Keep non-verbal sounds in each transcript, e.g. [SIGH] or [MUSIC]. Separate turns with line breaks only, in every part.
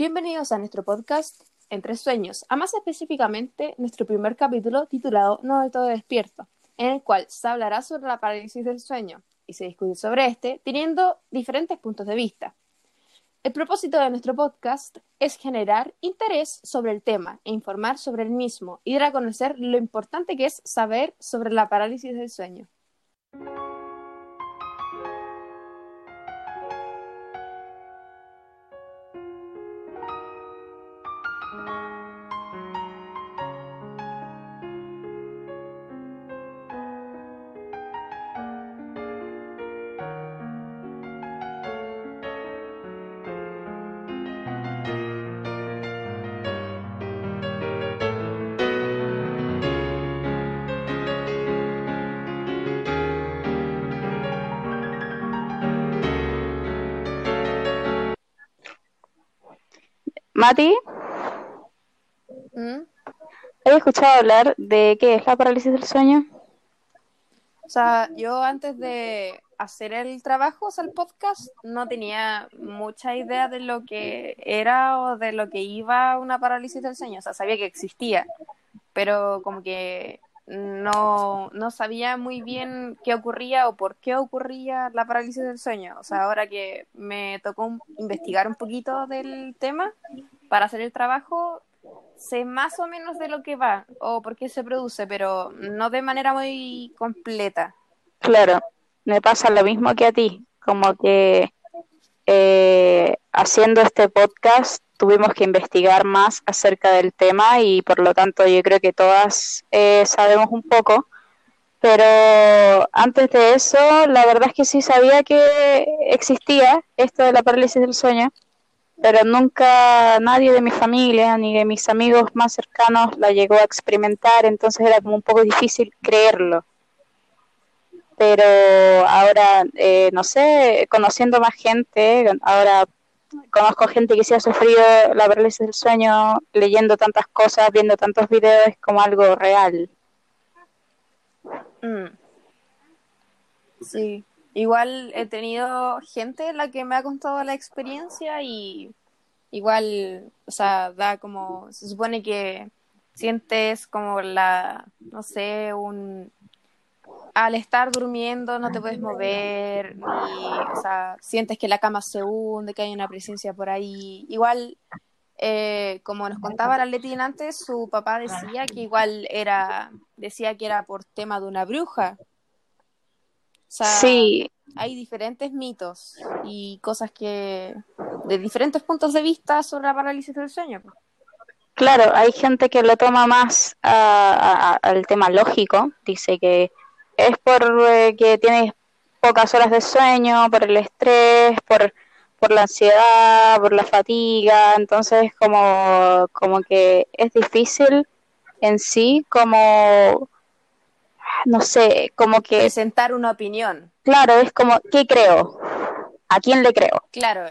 Bienvenidos a nuestro podcast Entre Sueños, a más específicamente nuestro primer capítulo titulado No de todo despierto, en el cual se hablará sobre la parálisis del sueño y se discute sobre este teniendo diferentes puntos de vista. El propósito de nuestro podcast es generar interés sobre el tema e informar sobre el mismo y dar a conocer lo importante que es saber sobre la parálisis del sueño.
Mati,
¿Mm?
¿has escuchado hablar de qué es la parálisis del sueño?
O sea, yo antes de hacer el trabajo, o sea, el podcast, no tenía mucha idea de lo que era o de lo que iba una parálisis del sueño. O sea, sabía que existía, pero como que no, no sabía muy bien qué ocurría o por qué ocurría la parálisis del sueño. O sea, ahora que me tocó investigar un poquito del tema para hacer el trabajo, sé más o menos de lo que va o por qué se produce, pero no de manera muy completa.
Claro, me pasa lo mismo que a ti, como que eh, haciendo este podcast tuvimos que investigar más acerca del tema y por lo tanto yo creo que todas eh, sabemos un poco, pero antes de eso la verdad es que sí sabía que existía esto de la parálisis del sueño, pero nunca nadie de mi familia ni de mis amigos más cercanos la llegó a experimentar, entonces era como un poco difícil creerlo. Pero ahora, eh, no sé, conociendo más gente, ahora conozco gente que sí ha sufrido la parálisis del sueño, leyendo tantas cosas, viendo tantos videos, es como algo real.
Mm. Sí, igual he tenido gente la que me ha contado la experiencia y igual, o sea, da como, se supone que sientes como la, no sé, un, al estar durmiendo no te puedes mover, ni, o sea, sientes que la cama se hunde, que hay una presencia por ahí. Igual, eh, como nos contaba la Leti antes, su papá decía que igual era, decía que era por tema de una bruja. O sea,
Sí,
hay diferentes mitos y cosas que, de diferentes puntos de vista sobre la parálisis del sueño. pues.
claro, hay gente que lo toma más a- a- al tema lógico, dice que es por eh, que tienes pocas horas de sueño, por el estrés, por, por la ansiedad, por la fatiga, entonces como, como que es difícil en sí, como, no sé, como que,
Presentar una opinión.
claro, es como, ¿qué creo? ¿A quién le creo?
Claro,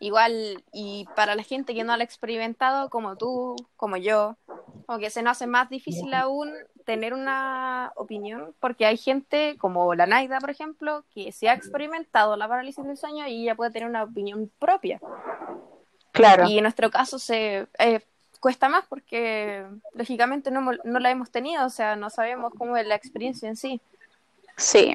igual, y para la gente que no lo ha experimentado, como tú, como yo, como que se nos hace más difícil aún tener una opinión, porque hay gente como la Naida, por ejemplo, que se ha experimentado la parálisis del sueño y ella puede tener una opinión propia.
Claro,
Y en nuestro caso se eh, cuesta más porque lógicamente no, no la hemos tenido, o sea, no sabemos cómo es la experiencia en sí.
sí,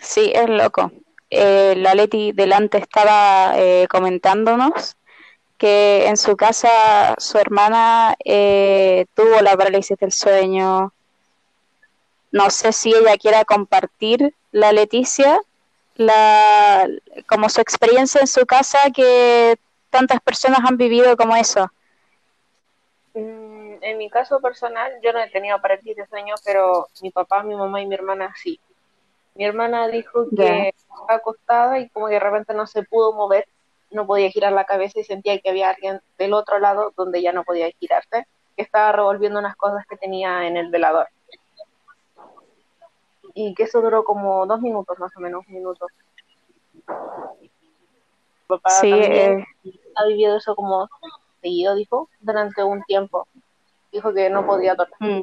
sí, es loco. Eh, la Leti delante estaba eh, comentándonos que en su casa su hermana eh, tuvo la parálisis del sueño. No sé si ella quiera compartir la Leticia, la, como su experiencia en su casa que tantas personas han vivido como eso.
Mm, En mi caso personal, yo no he tenido parálisis de sueño, pero mi papá, mi mamá y mi hermana sí. Mi hermana dijo que estaba acostada y como que de repente no se pudo mover, no podía girar la cabeza y sentía que había alguien del otro lado donde ya no podía girarse, que estaba revolviendo unas cosas que tenía en el velador. Y que eso duró como dos minutos, más o menos, un minuto. Mi papá
Sí,
también
eh,
ha vivido eso como seguido, dijo, durante un tiempo. Dijo que no podía dormir.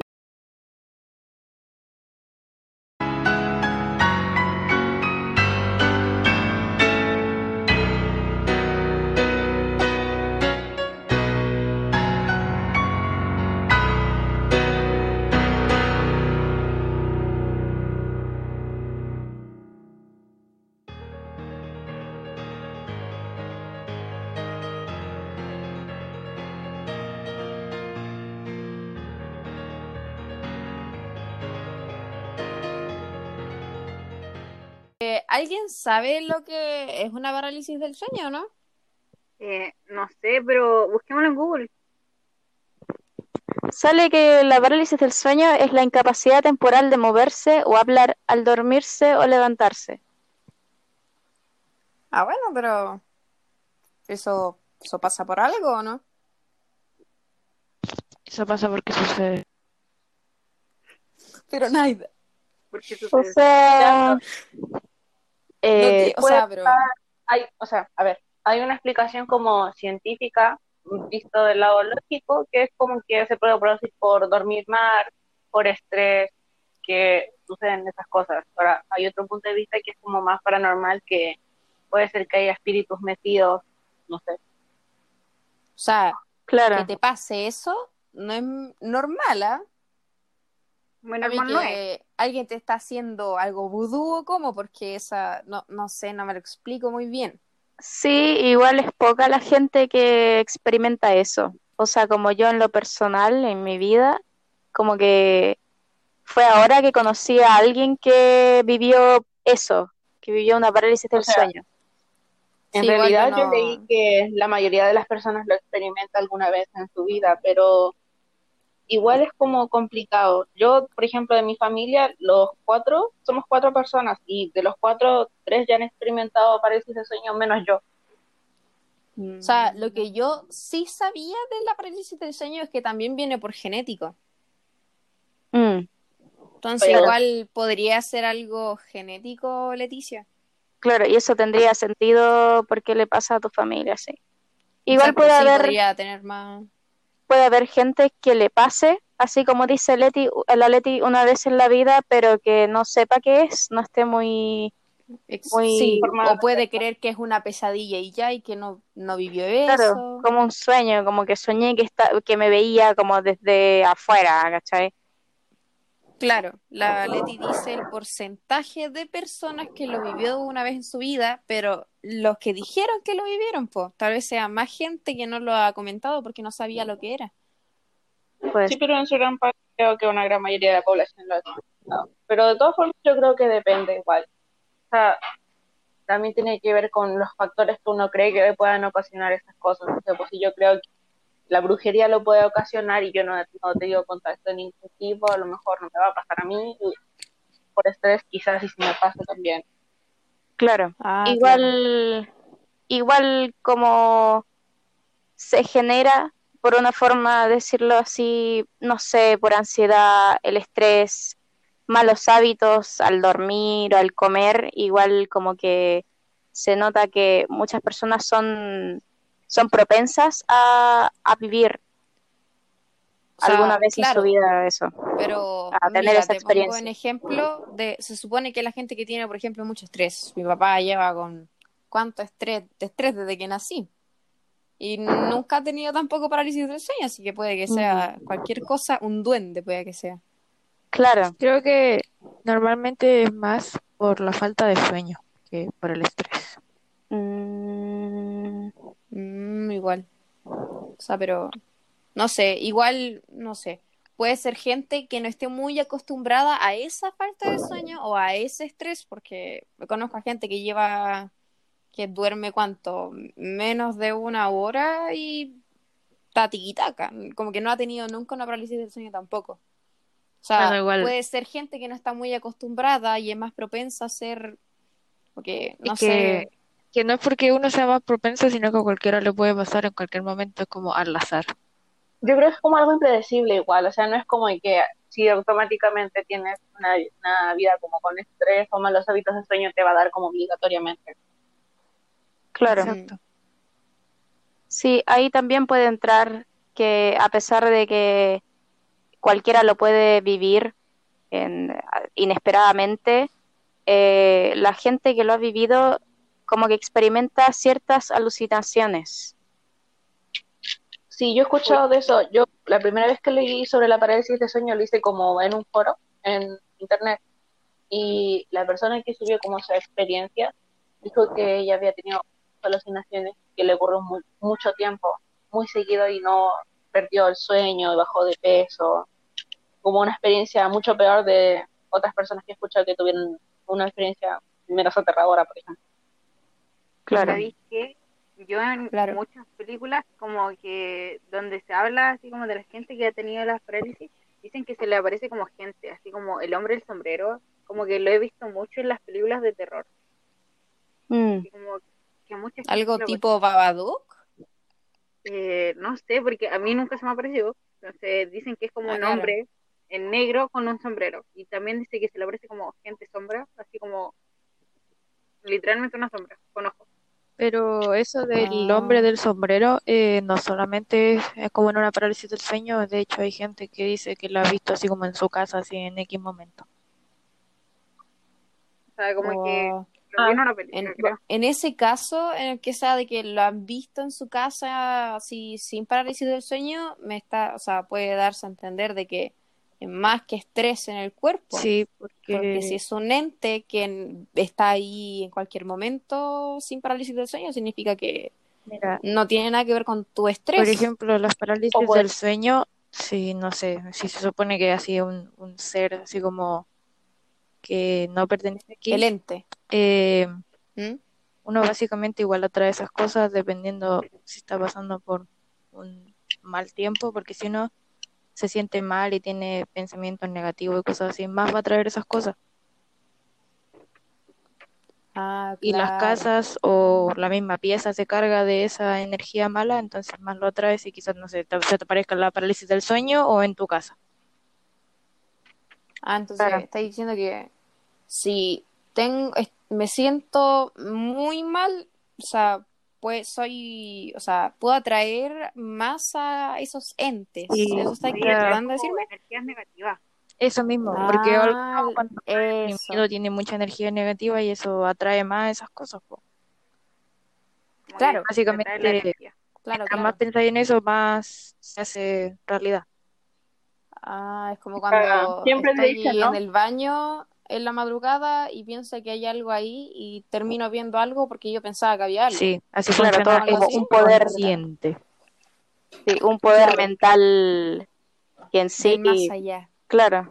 ¿Alguien sabe lo que es una parálisis del sueño, no?
Eh, no sé, pero busquémoslo en Google.
Sale que la parálisis del sueño es la incapacidad temporal de moverse o hablar al dormirse o levantarse.
Ah, bueno, pero eso, eso pasa por algo, ¿o no?
Eso pasa porque sucede.
Pero nada.
Porque
O sea, eh,
o sea, pero
hay, o sea, a ver, hay una explicación como científica, visto del lado lógico, que es como que se puede producir por dormir mal, por estrés, que suceden esas cosas. Ahora, hay otro punto de vista que es como más paranormal, que puede ser que haya espíritus metidos, no sé.
o sea, que
claro.
te pase eso no es normal, ¿ah?
Bueno,
A
no es.
alguien te está haciendo algo vudú o cómo, porque esa, no, no sé, no me lo explico muy bien.
Sí, igual es poca la gente que experimenta eso. O sea, como yo en lo personal, en mi vida, como que fue ahora que conocí a alguien que vivió eso, que vivió una parálisis del
O sea,
sueño.
En
Sí,
realidad
yo
yo
no-
leí que la mayoría de las personas lo experimenta alguna vez en su vida, pero igual es como complicado. Yo, por ejemplo, de mi familia, los cuatro, somos cuatro personas y de los cuatro, tres ya han experimentado parálisis de sueño, menos yo.
O sea, lo que yo sí sabía de la parálisis del sueño es que también viene por genético.
Mm,
Entonces, igual podría ser algo genético, Leticia.
claro, y eso tendría sentido porque le pasa a tu familia, sí. Igual puede
sí,
haber,
podría tener más.
Puede haber gente que le pase, así como dice Leti, la Leti una vez en la vida, pero que no sepa qué es, no esté muy Muy
sí, o puede creer que es una pesadilla y ya, y que no, no vivió
Claro,
eso.
como un sueño, como que soñé que está, que me veía como desde afuera, ¿cachai?
Claro, la Leti dice el porcentaje de personas que lo vivió una vez en su vida, pero los que dijeron que lo vivieron, pues, tal vez sea más gente que no lo ha comentado porque no sabía lo que era.
Pues
Sí, pero en su gran parte creo que una gran mayoría de la población lo ha experimentado. Pero de todas formas yo creo que depende igual. O sea, también tiene que ver con los factores que uno cree que puedan ocasionar esas cosas. O sea, pues si yo creo que la brujería lo puede ocasionar y yo no, no te digo contacto de ningún tipo, a lo mejor no me va a pasar a mí. y por estrés quizás se me pasa también.
claro,
Ah,
igual, igual como se genera, por una forma de decirlo así, no sé, por ansiedad, el estrés, malos hábitos al dormir o al comer, igual como que se nota que muchas personas son, son propensas a, a vivir
O sea,
alguna vez
claro,
en su vida eso.
Pero
a tener
mira,
esa
te pongo
experiencia.
en ejemplo de, se supone que la gente que tiene, por ejemplo, mucho estrés, mi papá lleva con cuánto estrés, de estrés desde que nací. Y nunca ha tenido tampoco parálisis del sueño, así que puede que sea cualquier cosa, un duende puede que sea.
Claro,
Creo que normalmente es más por la falta de sueño que por el estrés.
Mm,
Mm, igual. O sea, pero no sé, igual, no sé. Puede ser gente que no esté muy acostumbrada a esa falta de sueño o a ese estrés, porque conozco a gente que lleva, que duerme cuánto, menos de una hora y está tiquitaca, como que no ha tenido nunca una parálisis del sueño tampoco. O sea,
Bueno, igual-
puede ser gente que no está muy acostumbrada y es más propensa a ser, porque no sé,
que, que no es porque uno sea más propenso, sino que a cualquiera le puede pasar en cualquier momento, es como al azar.
Yo creo que es como algo impredecible igual, o sea, no es como que si automáticamente tienes una, una vida como con estrés o malos hábitos de sueño te va a dar como obligatoriamente.
claro.
Exacto.
Sí, ahí también puede entrar que a pesar de que cualquiera lo puede vivir en- inesperadamente, eh, la gente que lo ha vivido como que experimenta ciertas alucinaciones.
Sí, yo he escuchado de eso. Yo la primera vez que leí sobre la parálisis de sueño lo hice como en un foro en internet y la persona que subió como su experiencia dijo que ella había tenido alucinaciones que le ocurrió mu- mucho tiempo, muy seguido y no perdió el sueño bajó de peso. Como una experiencia mucho peor de otras personas que he escuchado que tuvieron una experiencia menos aterradora, por ejemplo.
Claro.
¿Sabéis qué? Yo en
Claro.
muchas películas, como que donde se habla así como de la gente que ha tenido las parálisis, dicen que se le aparece como gente, así como el hombre del sombrero, como que lo he visto mucho en las películas de terror.
Mm,
como que mucha gente
Algo tipo Babadook.
Eh, no sé, porque a mí nunca se me ha aparecido. Entonces dicen que es como
Ah,
un
claro.
hombre en negro con un sombrero. Y también dice que se le aparece como gente sombra, así como literalmente una sombra, con ojos.
Pero eso del
Ah.
hombre del sombrero eh, no solamente es, es como en una parálisis del sueño, de hecho hay gente que dice que la ha visto así como en su casa, así en X momento.
O sea, como que
Wow.
lo vi en una película,
En, ese caso, en el que sea de que lo han visto en su casa así sin parálisis del sueño, me está, o sea, puede darse a entender de que más que estrés en el cuerpo.
Sí,
Porque
porque
si es un ente que está ahí en cualquier momento sin parálisis del sueño, significa que
mira,
no tiene nada que ver con tu estrés.
por ejemplo, las parálisis del sueño, sí, no sé, si se supone que así un, un ser así como que no pertenece aquí,
el ente.
eh,
¿Mm?
uno básicamente igual atrae esas cosas dependiendo si está pasando por un mal tiempo, porque si uno se siente mal y tiene pensamientos negativos y cosas así, más va a traer esas cosas.
Ah,
Y las casas o la misma pieza se carga de esa energía mala, entonces más lo atraes y quizás, no sé, te, se te parezca la parálisis del sueño o en tu casa.
Ah, entonces
Claro.
está diciendo que si tengo, me siento muy mal, o sea, pues soy, o sea, puedo atraer más a esos entes.
Sí,
¿Eso está tratando de decirme?
energías negativas.
Eso mismo, porque
Ah,
cuando está
eso.
deprimido tiene mucha energía negativa y eso atrae más esas cosas. po.
Claro.
que
Básicamente.
Claro, claro.
más pensáis en eso, más se hace realidad.
Ah, es como cuando
siempre
estoy
dicen, ¿no?
en el baño en la madrugada y pienso que hay algo ahí y termino viendo algo porque yo pensaba que había algo.
Sí, así
Claro, todo
un
poder.
inconsciente.
sí, un poder
Claro.
mental que en sí,
Del más allá.
claro,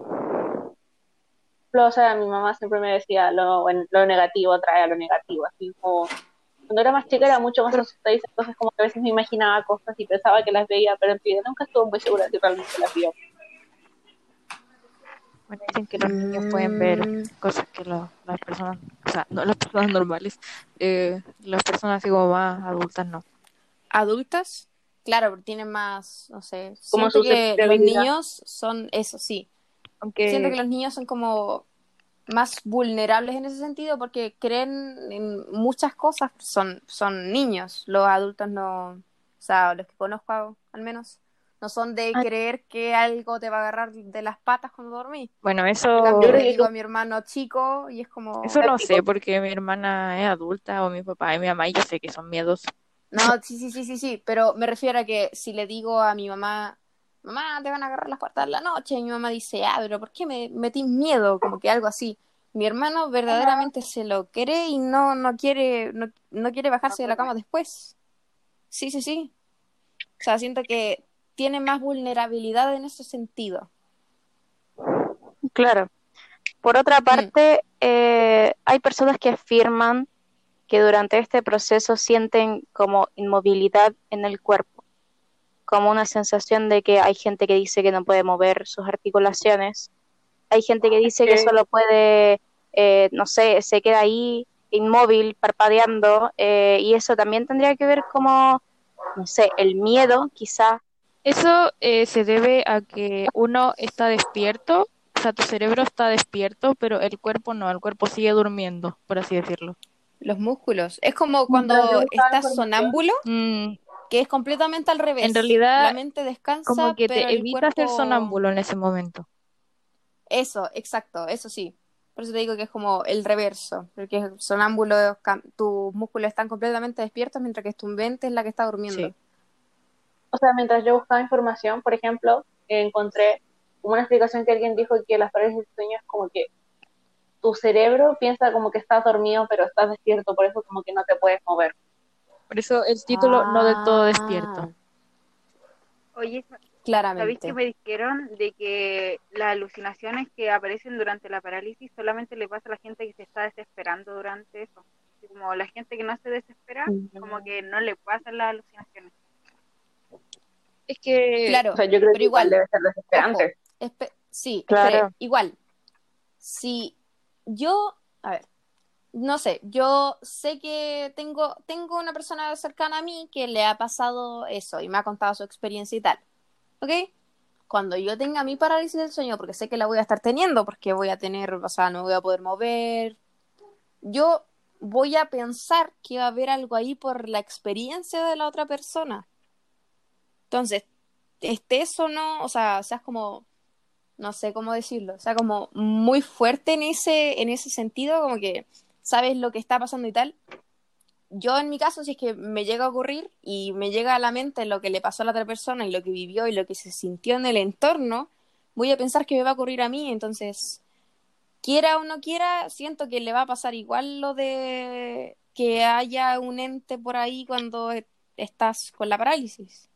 o sea, mi mamá siempre me decía lo, bueno, lo negativo trae a lo negativo, así como cuando era más chica era mucho más asustadiza, entonces como que a veces me imaginaba cosas y pensaba que las veía, pero en realidad nunca estuve muy segura si realmente las vio.
Bueno, dicen que los niños pueden ver cosas que lo- las personas, o sea, no las personas normales, eh, las personas así como más adultas no.
adultas, claro, porque tienen más, no sé,
Como
siento que los niños son eso, sí.
Aunque
Siento que los niños son como más vulnerables en ese sentido porque creen en muchas cosas, son, son niños, los adultos no, o sea, los que conozco al menos, no son de
Ay.
creer que algo te va a agarrar de las patas cuando dormís.
bueno,
En
eso,
cambio,
Yo
le digo a mi hermano chico y es como...
eso no sé, porque mi hermana es adulta o mi papá y mi mamá y yo sé que son miedos.
No, sí, sí, sí, sí, sí, pero me refiero a que si le digo a mi mamá, mamá, te van a agarrar las puertas de la noche, y mi mamá dice, ah, pero ¿por qué me metí miedo? Como que algo así. Mi hermano verdaderamente se lo cree y no, no quiere, no, no quiere bajarse de la cama después. Sí, sí, sí. O sea, siento que tiene más vulnerabilidad en ese sentido.
claro. Por otra
Mm.
parte, eh, hay personas que afirman que durante este proceso sienten como inmovilidad en el cuerpo, como una sensación de que hay gente que dice que no puede mover sus articulaciones, hay gente que dice que solo puede, eh, no sé, se queda ahí inmóvil, parpadeando, eh, y eso también tendría que ver como, no sé, el miedo, quizá.
Eso eh, se debe a que uno está despierto, o sea, tu cerebro está despierto, pero el cuerpo no, el cuerpo sigue durmiendo, por así decirlo.
Los músculos. Es como cuando estás sonámbulo,
Mm,
que es completamente al revés.
En realidad,
la mente descansa,
como que
pero
te
el
evita ser sonámbulo en ese momento.
Eso, exacto, eso sí. Por eso te digo que es como el reverso, porque sonámbulo, tus músculos están completamente despiertos mientras que tu mente es la que está durmiendo.
Sí.
O sea, mientras yo buscaba información, por ejemplo, encontré una explicación que alguien dijo que las parálisis del sueño es como que tu cerebro piensa como que estás dormido, pero estás despierto, por eso como que no te puedes mover.
Por eso el título no del todo
Ah.
despierto.
Oye, ¿Sabéis
claramente.
que me dijeron de que las alucinaciones que aparecen durante la parálisis solamente le pasa a la gente que se está desesperando durante eso? Como la gente que no se desespera, como que no le pasan las alucinaciones.
Es que
Claro,
O sea, yo creo
pero
que igual
igual,
debe ser desesperante.
Espe- sí,
Claro.
espere, igual. Si yo, a ver, no sé, yo sé que tengo, tengo una persona cercana a mí que le ha pasado eso y me ha contado su experiencia y tal. ¿Ok? Cuando yo tenga mi parálisis del sueño, porque sé que la voy a estar teniendo, porque voy a tener, o sea, no voy a poder mover, yo voy a pensar que va a haber algo ahí por la experiencia de la otra persona. Entonces, estés o no, o sea, seas como, no sé cómo decirlo, o sea, como muy fuerte en ese, en ese sentido, como que sabes lo que está pasando y tal. Yo en mi caso, si es que me llega a ocurrir y me llega a la mente lo que le pasó a la otra persona y lo que vivió y lo que se sintió en el entorno, voy a pensar que me va a ocurrir a mí, entonces, quiera o no quiera, siento que le va a pasar igual lo de que haya un ente por ahí cuando estás con la parálisis.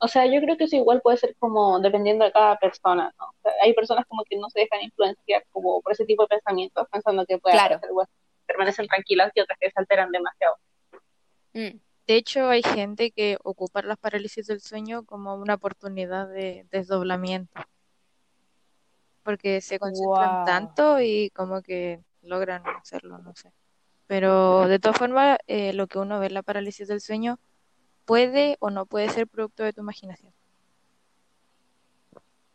O sea, yo creo que eso igual puede ser como dependiendo de cada persona, ¿no? O sea, hay personas como que no se dejan influenciar como por ese tipo de pensamientos, pensando que puede
Claro.
hacer permanecen tranquilas y otras que se alteran demasiado.
Mm.
de hecho hay gente que ocupa las parálisis del sueño como una oportunidad de desdoblamiento. Porque se concentran tanto y como que logran hacerlo, no sé. Pero de todas formas, eh, lo que uno ve en la parálisis del sueño puede o no puede ser producto de tu imaginación.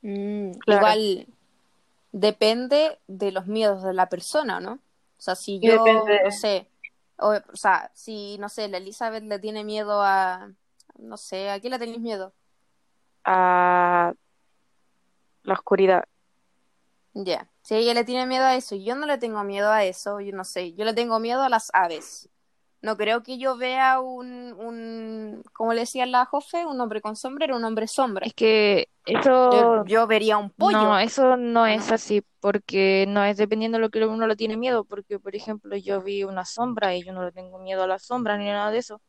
Mm,
Claro.
Igual depende de los miedos de la persona, ¿no? O sea, si yo,
depende
no sé, o, o sea, si, no sé, la Elizabeth le tiene miedo a, no sé, ¿a qué le tenéis miedo?
A la oscuridad.
Ya, Si ella le tiene miedo a eso y yo no le tengo miedo a eso, yo no sé, yo le tengo miedo a las aves. No creo que yo vea un, un como le decía la Jofe, un hombre con sombrero, un hombre sombra.
Es que
Yo,
eso
yo vería un pollo.
No, eso no es así, porque no es dependiendo de lo que uno le tiene miedo, porque por ejemplo yo vi una sombra y yo no le tengo miedo a la sombra ni nada de eso,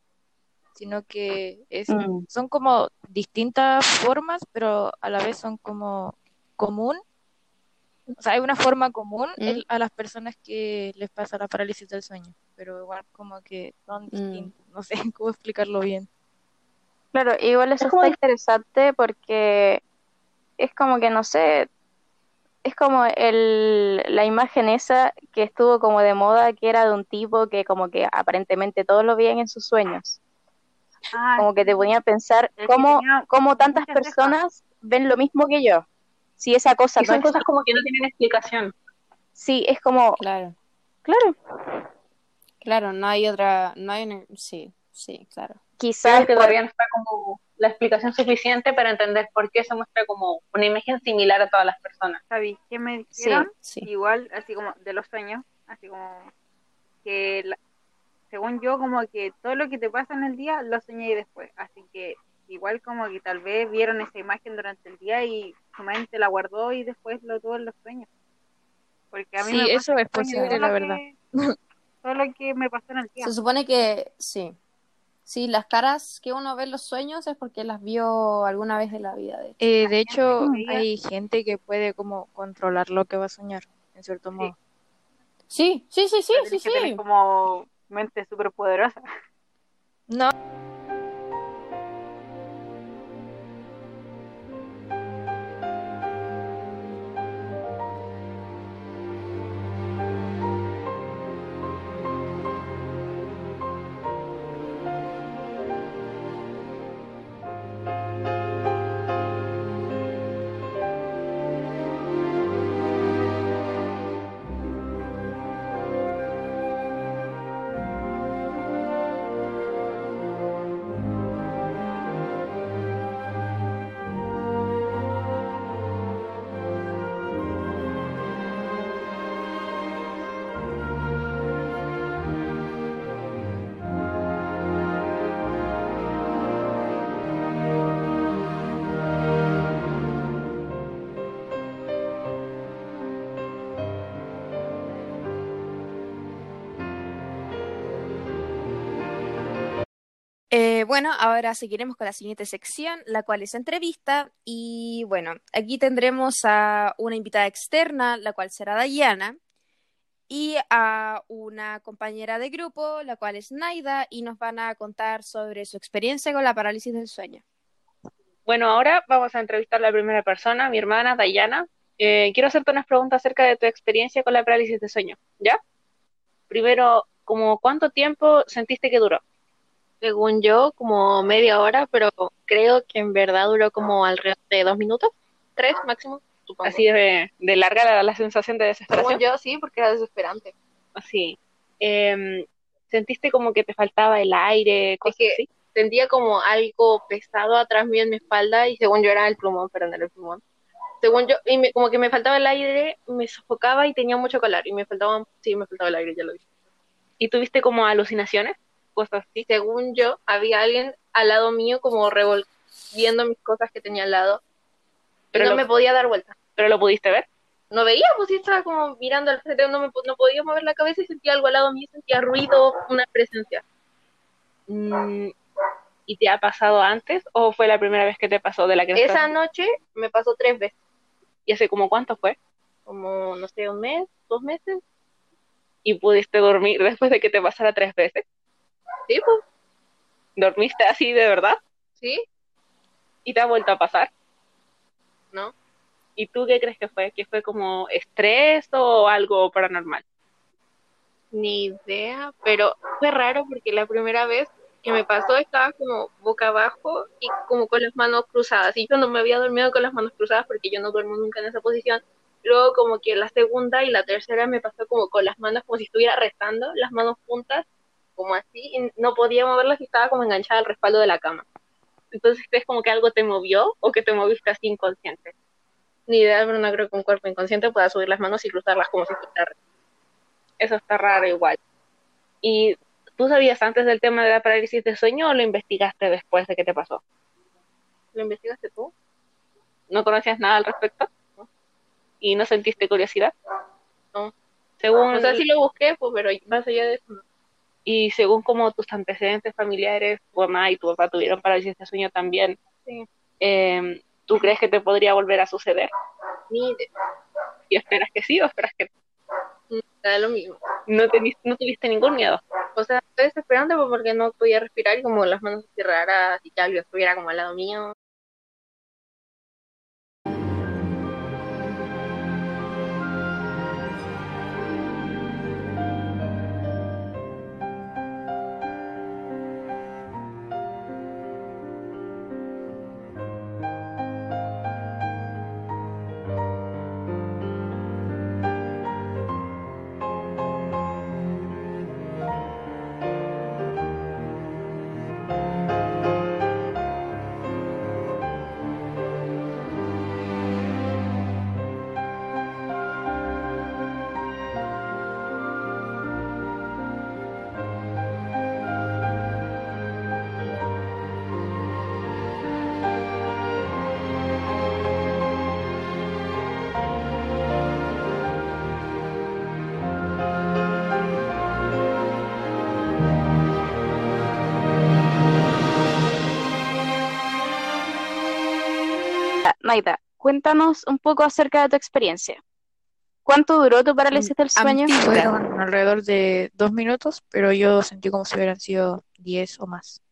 sino que es,
Mm.
son como distintas formas, pero a la vez son como común, o sea, hay una forma común
¿Mm?
en- a las personas que les pasa la parálisis del sueño, pero igual como que son
Mm.
distintas, no sé [LAUGHS] cómo explicarlo bien.
Claro, igual eso
Es como-
está interesante porque es como que, no sé, es como el, la imagen esa que estuvo como de moda, que era de un tipo que como que aparentemente todos lo veían en sus sueños.
Ah,
Como que te ponía a pensar
El
cómo, cómo tantas personas ven lo mismo que yo. Si esa cosa
Y
no
son cosas
existe,
como que no tienen explicación.
sí, es como,
Claro,
claro,
claro, no hay otra, no hay una- sí, sí, claro.
quizás
Creo que
por-
todavía no está como la explicación suficiente para entender por qué se muestra como una imagen similar a todas las personas.
¿Sabéis qué me
Sí.
dijeron?
Sí.
Igual, así como de los sueños, así como que la- según yo, como que todo lo que te pasa en el día lo soñé después. Así que igual como que tal vez vieron esa imagen durante el día y su mente la guardó y después lo tuvo en los sueños. Porque a mí
Sí,
me
eso es posible, la verdad.
que- todo lo que me pasó en el día.
Se supone que sí. Sí, las caras que uno ve en los sueños es porque las vio alguna vez en la vida, de hecho.
Eh, de hecho, hay gente que puede como controlar lo que va a soñar, en cierto modo.
Sí, sí, sí, sí,
Pero
sí, sí.
como mente súper poderosa.
No,
Eh, bueno, ahora seguiremos con la siguiente sección, la cual es entrevista. Y bueno, aquí tendremos a una invitada externa, la cual será Dayana, y a una compañera de grupo, la cual es Naida, y nos van a contar sobre su experiencia con la parálisis del sueño.
Bueno, ahora vamos a entrevistar a la primera persona, mi hermana Dayana. Eh, quiero hacerte unas preguntas acerca de tu experiencia con la parálisis del sueño, ¿ya? Primero, como ¿cuánto tiempo sentiste que duró?
Según yo, como media hora, pero creo que en verdad duró como alrededor de dos minutos, tres máximo. supongo.
Así de, de larga la, la sensación de desesperación.
Según yo, sí, porque era desesperante.
Así. Em, ¿Sentiste como que te faltaba el aire, cosas
que-
así?
Sentía como algo pesado atrás mío en mi espalda y según yo era el plumón, pero no era el plumón. Según yo, y me- como que me faltaba el aire, me sofocaba y tenía mucho calor y me faltaba, sí, me faltaba el aire, ya lo dije.
¿Y tuviste como alucinaciones? Cosas así.
Y según yo, había alguien al lado mío como revol viendo mis cosas que tenía al lado. Y
Pero
no
lo-
me podía dar vuelta.
¿Pero lo pudiste ver?
No veía, pues sí estaba como mirando al frente, no, me, no podía mover la cabeza y sentía algo al lado mío, sentía ruido, una presencia.
Mm, ¿Y te ha pasado antes o fue la primera vez que te pasó de la que me
Esa
estás-
noche me pasó tres veces,
¿Y hace como cuánto fue?
como, no sé, un mes, dos meses.
¿Y pudiste dormir después de que te pasara tres veces?
Sí, pues,
¿Dormiste así de verdad?
sí,
¿Y te ha vuelto a pasar?
¿no?
¿Y tú qué crees que fue? ¿Que fue como estrés o algo paranormal?
Ni idea, pero fue raro porque la primera vez que me pasó estaba como boca abajo y como con las manos cruzadas. Y yo no me había dormido con las manos cruzadas porque yo no duermo nunca en esa posición. Luego como que la segunda y la tercera me pasó como con las manos como si estuviera rezando, las manos juntas, como así, y no podía moverlas y estaba como enganchada al respaldo de la cama.
Entonces, ¿crees como que algo te movió o que te moviste así inconsciente?
Ni idea, pero no creo que un cuerpo inconsciente pueda subir las manos y cruzarlas como si fuera
Eso está raro igual. ¿Y tú sabías antes del tema de la parálisis de sueño o lo investigaste después de que te pasó?
¿Lo investigaste tú?
¿No conocías nada al respecto? ¿Y no sentiste curiosidad?
No.
Según,
O sea, sí lo busqué, pues, pero más allá de eso, no.
Y según como tus antecedentes familiares, tu mamá y tu papá tuvieron parálisis de sueño también,
Sí.
eh, ¿tú crees que te podría volver a suceder?
Idea.
¿Y esperas que sí o esperas que
Da lo mismo.
no, tenis- no tuviste ningún miedo?
O sea, estoy desesperante porque no podía respirar y como las manos así raras y que algo estuviera como al lado mío.
Naida, cuéntanos un poco acerca de tu experiencia. ¿Cuánto duró tu parálisis del sueño?
Fueron alrededor de dos minutos, pero yo sentí como si hubieran sido diez o más.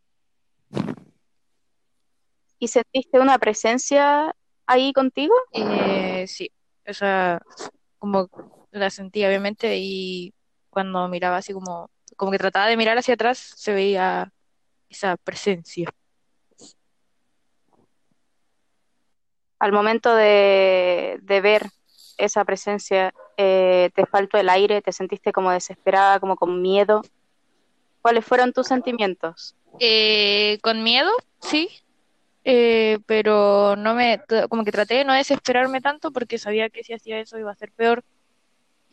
¿Y sentiste una presencia ahí contigo?
Eh, sí, o sea, como la sentí obviamente y cuando miraba así como, como que trataba de mirar hacia atrás, se veía esa presencia.
Al momento de, de ver esa presencia, eh, ¿te faltó el aire? ¿Te sentiste como desesperada, como con miedo? ¿Cuáles fueron tus sentimientos?
Eh, con miedo, sí, eh, pero no me, como que traté de no desesperarme tanto porque sabía que si hacía eso iba a ser peor.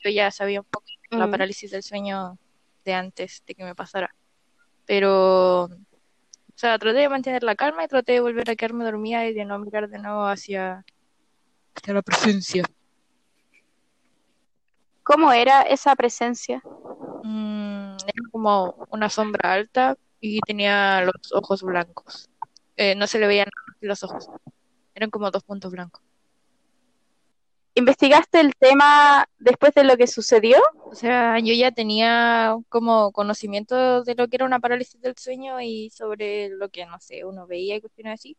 Yo ya sabía un poco la
Mm.
parálisis del sueño de antes de que me pasara. Pero, o sea, traté de mantener la calma y traté de volver a quedarme dormida y de no mirar de nuevo hacia, hacia la presencia.
¿Cómo era esa presencia?
Mm, era como una sombra alta, y tenía los ojos blancos. Eh, no se le veían los ojos, eran como dos puntos blancos.
¿Investigaste el tema después de lo que sucedió?
O sea, yo ya tenía como conocimiento de lo que era una parálisis del sueño y sobre lo que, no sé, uno veía y cuestiones así,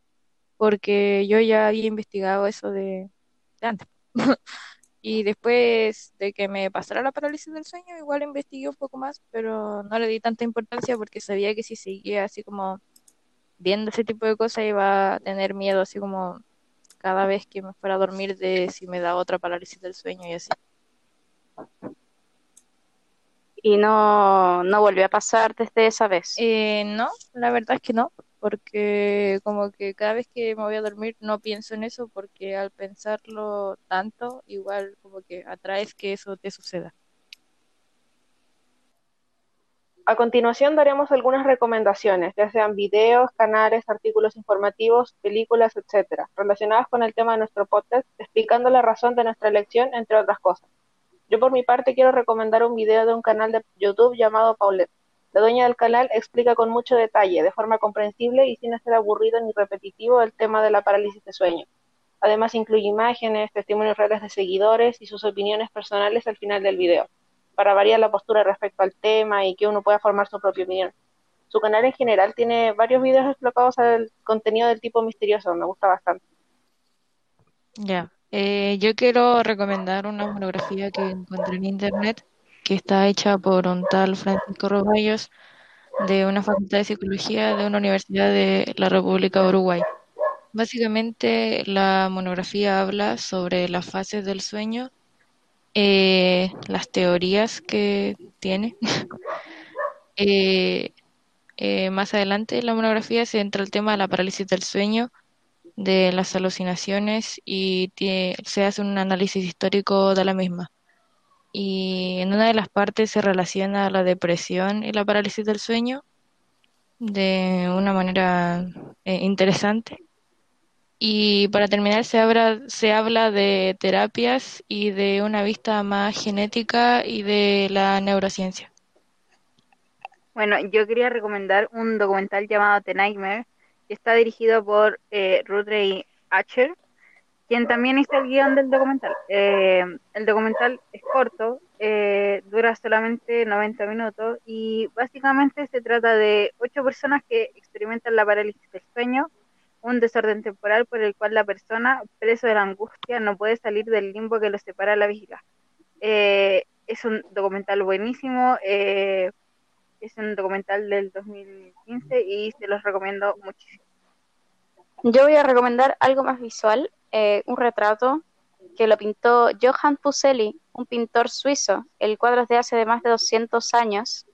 porque yo ya había investigado eso de, de antes. [LAUGHS] Y después de que me pasara la parálisis del sueño, igual investigué un poco más, pero no le di tanta importancia porque sabía que si seguía así como viendo ese tipo de cosas iba a tener miedo así como cada vez que me fuera a dormir de si me da otra parálisis del sueño y así.
Y no, no volvió a pasar desde esa vez.
Eh, no, la verdad es que no, porque como que cada vez que me voy a dormir no pienso en eso, porque al pensarlo tanto, igual como que atraes que eso te suceda.
A continuación daremos algunas recomendaciones, ya sean videos, canales, artículos informativos, películas, etcétera, relacionadas con el tema de nuestro podcast, explicando la razón de nuestra elección, entre otras cosas. Yo por mi parte quiero recomendar un video de un canal de YouTube llamado Paulette. La dueña del canal explica con mucho detalle, de forma comprensible y sin ser aburrido ni repetitivo, el tema de la parálisis de sueño. Además incluye imágenes, testimonios reales de seguidores y sus opiniones personales al final del video, para variar la postura respecto al tema y que uno pueda formar su propia opinión. Su canal en general tiene varios videos explotados al contenido del tipo misterioso, me gusta bastante.
Ya, eh, yo quiero recomendar una monografía que encontré en internet que está hecha por un tal Francisco Roballos de una facultad de psicología de una universidad de la República de Uruguay. Básicamente la monografía habla sobre las fases del sueño, eh, las teorías que tiene. [LAUGHS] Eh, eh, más adelante en la monografía se entra el tema de la parálisis del sueño, de las alucinaciones y se hace un análisis histórico de la misma y en una de las partes se relaciona la depresión y la parálisis del sueño de una manera eh, interesante. Y para terminar se habla, se habla de terapias y de una vista más genética y de la neurociencia.
Bueno, yo quería recomendar un documental llamado The Nightmare, que está dirigido por eh, Rudrey Acher, quien también hizo el guion del documental. Eh, el documental es corto, eh, dura solamente 90 minutos y básicamente se trata de ocho personas que experimentan la parálisis del sueño, un desorden temporal por el cual la persona, preso de la angustia, no puede salir del limbo que lo separa la vigilia. Eh, es un documental buenísimo, es un documental del 2015 y se los recomiendo muchísimo.
Yo voy a recomendar algo más visual, eh, un retrato que lo pintó Johann Fuseli, un pintor suizo. El cuadro es de hace de más de 200 años.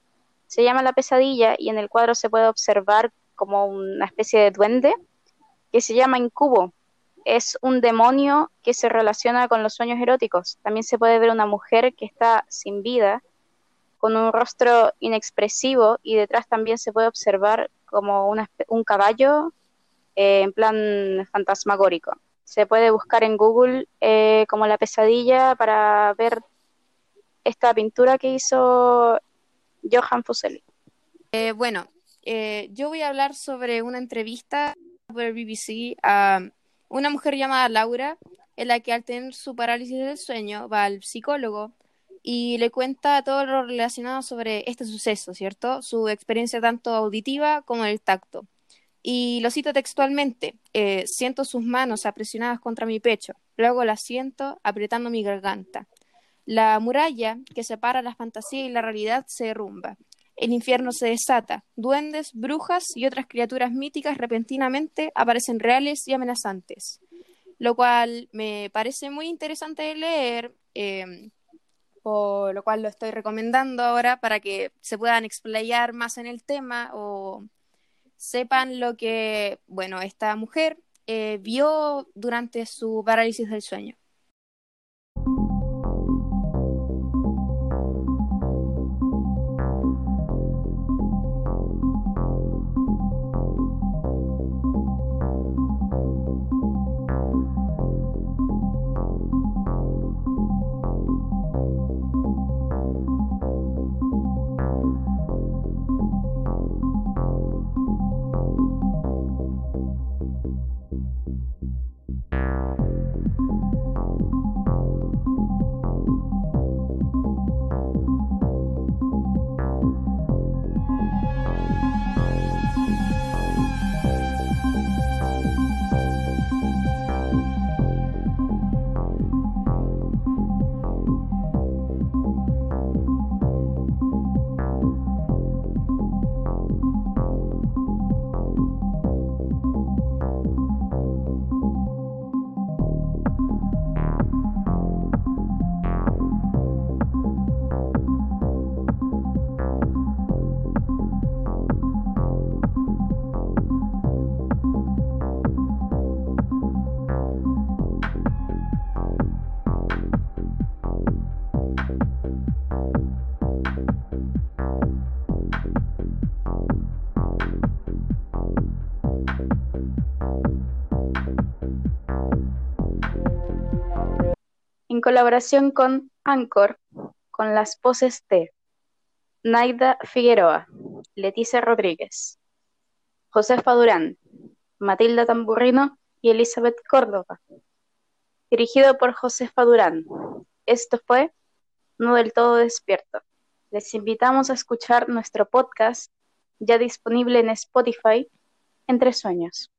Se llama La pesadilla y en el cuadro se puede observar como una especie de duende que se llama incubo. Es un demonio que se relaciona con los sueños eróticos. También se puede ver una mujer que está sin vida, con un rostro inexpresivo y detrás también se puede observar como un caballo eh, en plan fantasmagórico. Se puede buscar en Google eh, como la pesadilla para ver esta pintura que hizo Johan Fuseli.
Eh, bueno, eh, yo voy a hablar sobre una entrevista por BBC a una mujer llamada Laura, en la que al tener su parálisis del sueño va al psicólogo y le cuenta todo lo relacionado sobre este suceso, ¿cierto? Su experiencia tanto auditiva como el tacto. Y lo cito textualmente, eh, siento sus manos apresionadas contra mi pecho, luego las siento apretando mi garganta. La muralla que separa la fantasía y la realidad se derrumba. El infierno se desata. Duendes, brujas y otras criaturas míticas repentinamente aparecen reales y amenazantes. Lo cual me parece muy interesante de leer, eh, por lo cual lo estoy recomendando ahora para que se puedan explayar más en el tema o sepan lo que, bueno, esta mujer eh, vio durante su parálisis del sueño.
Colaboración con Anchor, con las voces de Naida Figueroa, Leticia Rodríguez, Josefa Durán, Matilda Tamburrino y Elizabeth Córdoba. Dirigido por Josefa Durán. Esto fue No del todo despierto. Les invitamos a escuchar nuestro podcast ya disponible en Spotify, Entre Sueños.